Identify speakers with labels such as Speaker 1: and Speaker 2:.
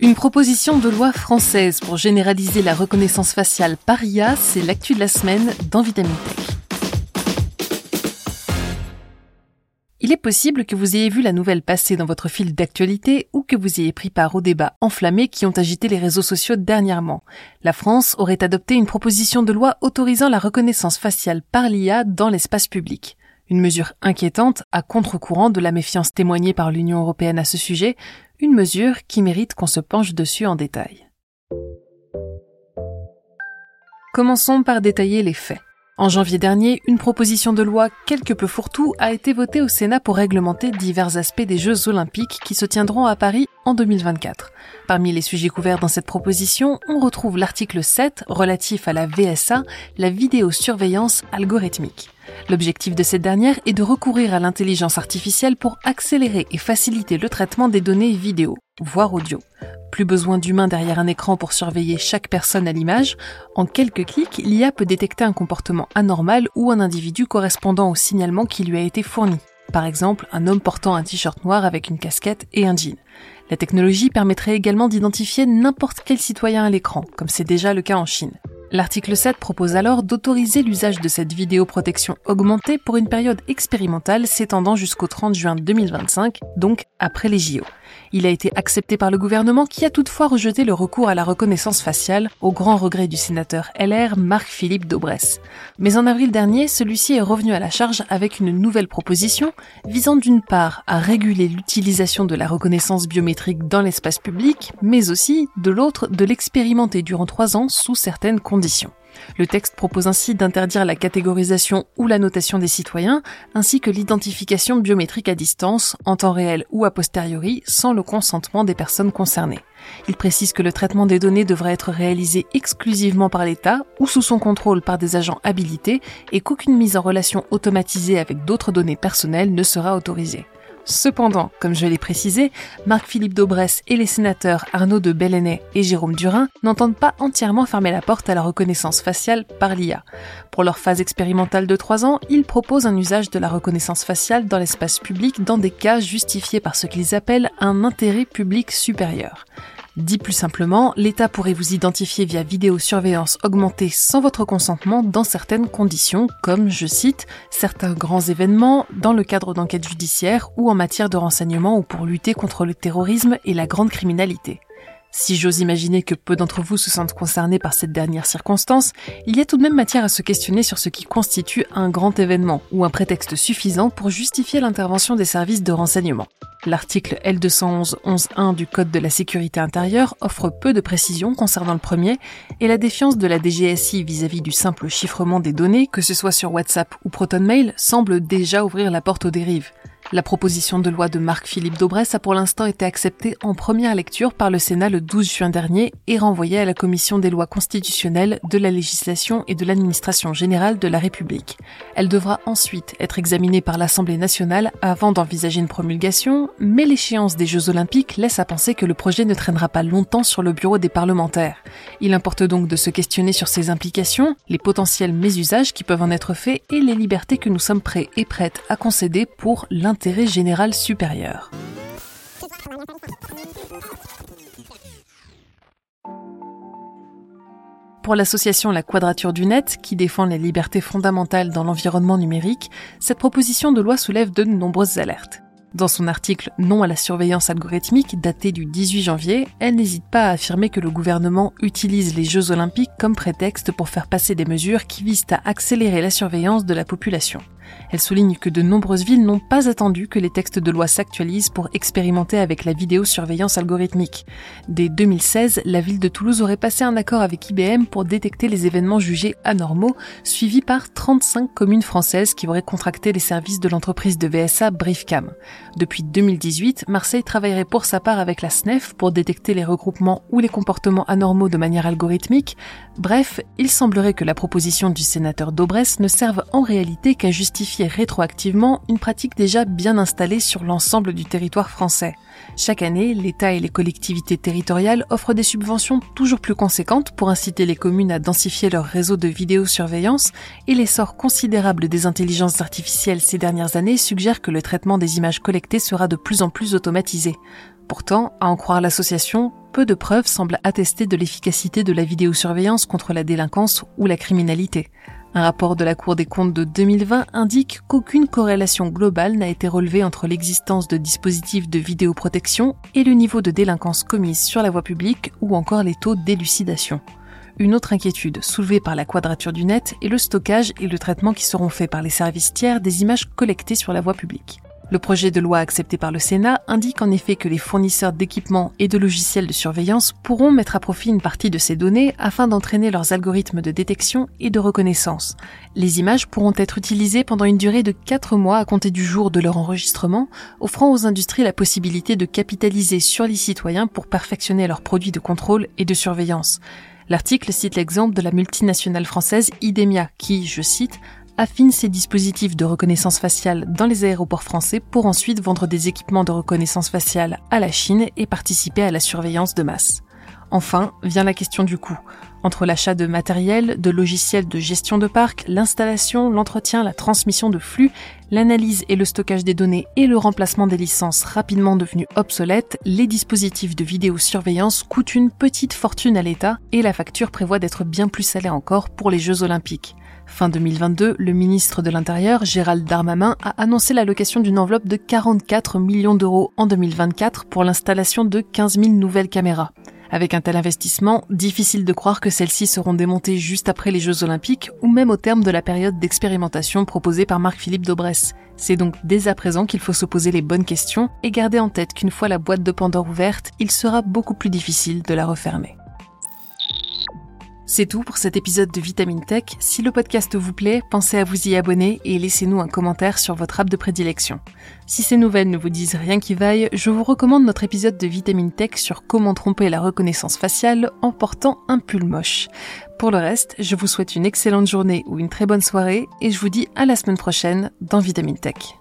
Speaker 1: Une proposition de loi française pour généraliser la reconnaissance faciale par IA, c'est l'actu de la semaine dans Vitamine. Il est possible que vous ayez vu la nouvelle passer dans votre fil d'actualité ou que vous ayez pris part aux débats enflammés qui ont agité les réseaux sociaux dernièrement. La France aurait adopté une proposition de loi autorisant la reconnaissance faciale par l'IA dans l'espace public. Une mesure inquiétante à contre-courant de la méfiance témoignée par l'Union européenne à ce sujet, une mesure qui mérite qu'on se penche dessus en détail. Commençons par détailler les faits. En janvier dernier, une proposition de loi quelque peu fourre-tout a été votée au Sénat pour réglementer divers aspects des Jeux olympiques qui se tiendront à Paris en 2024. Parmi les sujets couverts dans cette proposition, on retrouve l'article 7 relatif à la VSA, la vidéosurveillance algorithmique. L'objectif de cette dernière est de recourir à l'intelligence artificielle pour accélérer et faciliter le traitement des données vidéo, voire audio. Plus besoin d'humains derrière un écran pour surveiller chaque personne à l'image. En quelques clics, l'IA peut détecter un comportement anormal ou un individu correspondant au signalement qui lui a été fourni. Par exemple, un homme portant un t-shirt noir avec une casquette et un jean. La technologie permettrait également d'identifier n'importe quel citoyen à l'écran, comme c'est déjà le cas en Chine. L'article 7 propose alors d'autoriser l'usage de cette vidéoprotection augmentée pour une période expérimentale s'étendant jusqu'au 30 juin 2025, donc après les JO. Il a été accepté par le gouvernement qui a toutefois rejeté le recours à la reconnaissance faciale, au grand regret du sénateur LR Marc-Philippe Daubresse. Mais en avril dernier, celui-ci est revenu à la charge avec une nouvelle proposition visant d'une part à réguler l'utilisation de la reconnaissance biométrique dans l'espace public, mais aussi, de l'autre, de l'expérimenter durant trois ans sous certaines conditions. Le texte propose ainsi d'interdire la catégorisation ou la notation des citoyens, ainsi que l'identification biométrique à distance, en temps réel ou a posteriori, sans le consentement des personnes concernées. Il précise que le traitement des données devrait être réalisé exclusivement par l'État ou sous son contrôle par des agents habilités et qu'aucune mise en relation automatisée avec d'autres données personnelles ne sera autorisée. Cependant, comme je l'ai précisé, Marc-Philippe Daubresse et les sénateurs Arnaud de Belenet et Jérôme Durin n'entendent pas entièrement fermer la porte à la reconnaissance faciale par l'IA. Pour leur phase expérimentale de 3 ans, ils proposent un usage de la reconnaissance faciale dans l'espace public dans des cas justifiés par ce qu'ils appellent un intérêt public supérieur. Dit plus simplement, l'État pourrait vous identifier via vidéosurveillance augmentée sans votre consentement dans certaines conditions, comme, je cite, certains grands événements, dans le cadre d'enquêtes judiciaires ou en matière de renseignement ou pour lutter contre le terrorisme et la grande criminalité. Si j'ose imaginer que peu d'entre vous se sentent concernés par cette dernière circonstance, il y a tout de même matière à se questionner sur ce qui constitue un grand événement ou un prétexte suffisant pour justifier l'intervention des services de renseignement. L'article L211-11.1 du Code de la sécurité intérieure offre peu de précisions concernant le premier et la défiance de la DGSI vis-à-vis du simple chiffrement des données, que ce soit sur WhatsApp ou ProtonMail, semble déjà ouvrir la porte aux dérives. La proposition de loi de Marc-Philippe Daubresse a pour l'instant été acceptée en première lecture par le Sénat le 12 juin dernier et renvoyée à la Commission des lois constitutionnelles, de la législation et de l'administration générale de la République. Elle devra ensuite être examinée par l'Assemblée nationale avant d'envisager une promulgation, mais l'échéance des Jeux olympiques laisse à penser que le projet ne traînera pas longtemps sur le bureau des parlementaires. Il importe donc de se questionner sur ses implications, les potentiels mésusages qui peuvent en être faits et les libertés que nous sommes prêts et prêtes à concéder pour l'intérêt général supérieur. Pour l'association La Quadrature du Net, qui défend les libertés fondamentales dans l'environnement numérique, cette proposition de loi soulève de nombreuses alertes. Dans son article Non à la surveillance algorithmique daté du 18 janvier, elle n'hésite pas à affirmer que le gouvernement utilise les Jeux olympiques comme prétexte pour faire passer des mesures qui visent à accélérer la surveillance de la population. Elle souligne que de nombreuses villes n'ont pas attendu que les textes de loi s'actualisent pour expérimenter avec la vidéosurveillance algorithmique. Dès 2016, la ville de Toulouse aurait passé un accord avec IBM pour détecter les événements jugés anormaux, suivi par 35 communes françaises qui auraient contracté les services de l'entreprise de VSA Briefcam. Depuis 2018, Marseille travaillerait pour sa part avec la SNEF pour détecter les regroupements ou les comportements anormaux de manière algorithmique. Bref, il semblerait que la proposition du sénateur Daubresse ne serve en réalité qu'à justifier rétroactivement une pratique déjà bien installée sur l'ensemble du territoire français. Chaque année, l'État et les collectivités territoriales offrent des subventions toujours plus conséquentes pour inciter les communes à densifier leur réseau de vidéosurveillance et l'essor considérable des intelligences artificielles ces dernières années suggère que le traitement des images collectées sera de plus en plus automatisé. Pourtant, à en croire l'association, peu de preuves semblent attester de l'efficacité de la vidéosurveillance contre la délinquance ou la criminalité. Un rapport de la Cour des comptes de 2020 indique qu'aucune corrélation globale n'a été relevée entre l'existence de dispositifs de vidéoprotection et le niveau de délinquance commise sur la voie publique ou encore les taux d'élucidation. Une autre inquiétude soulevée par la quadrature du net est le stockage et le traitement qui seront faits par les services tiers des images collectées sur la voie publique. Le projet de loi accepté par le Sénat indique en effet que les fournisseurs d'équipements et de logiciels de surveillance pourront mettre à profit une partie de ces données afin d'entraîner leurs algorithmes de détection et de reconnaissance. Les images pourront être utilisées pendant une durée de 4 mois à compter du jour de leur enregistrement, offrant aux industries la possibilité de capitaliser sur les citoyens pour perfectionner leurs produits de contrôle et de surveillance. L'article cite l'exemple de la multinationale française Idemia qui, je cite, affine ses dispositifs de reconnaissance faciale dans les aéroports français pour ensuite vendre des équipements de reconnaissance faciale à la Chine et participer à la surveillance de masse. Enfin, vient la question du coût. Entre l'achat de matériel, de logiciels de gestion de parc, l'installation, l'entretien, la transmission de flux, l'analyse et le stockage des données et le remplacement des licences rapidement devenues obsolètes, les dispositifs de vidéosurveillance coûtent une petite fortune à l'État et la facture prévoit d'être bien plus salée encore pour les Jeux Olympiques. Fin 2022, le ministre de l'Intérieur, Gérald Darmanin, a annoncé l'allocation d'une enveloppe de 44 millions d'euros en 2024 pour l'installation de 15 000 nouvelles caméras. Avec un tel investissement, difficile de croire que celles-ci seront démontées juste après les Jeux Olympiques ou même au terme de la période d'expérimentation proposée par Marc-Philippe Daubresse. C'est donc dès à présent qu'il faut se poser les bonnes questions et garder en tête qu'une fois la boîte de Pandore ouverte, il sera beaucoup plus difficile de la refermer. C'est tout pour cet épisode de Vitamine Tech. Si le podcast vous plaît, pensez à vous y abonner et laissez-nous un commentaire sur votre app de prédilection. Si ces nouvelles ne vous disent rien qui vaille, je vous recommande notre épisode de Vitamine Tech sur comment tromper la reconnaissance faciale en portant un pull moche. Pour le reste, je vous souhaite une excellente journée ou une très bonne soirée et je vous dis à la semaine prochaine dans Vitamine Tech.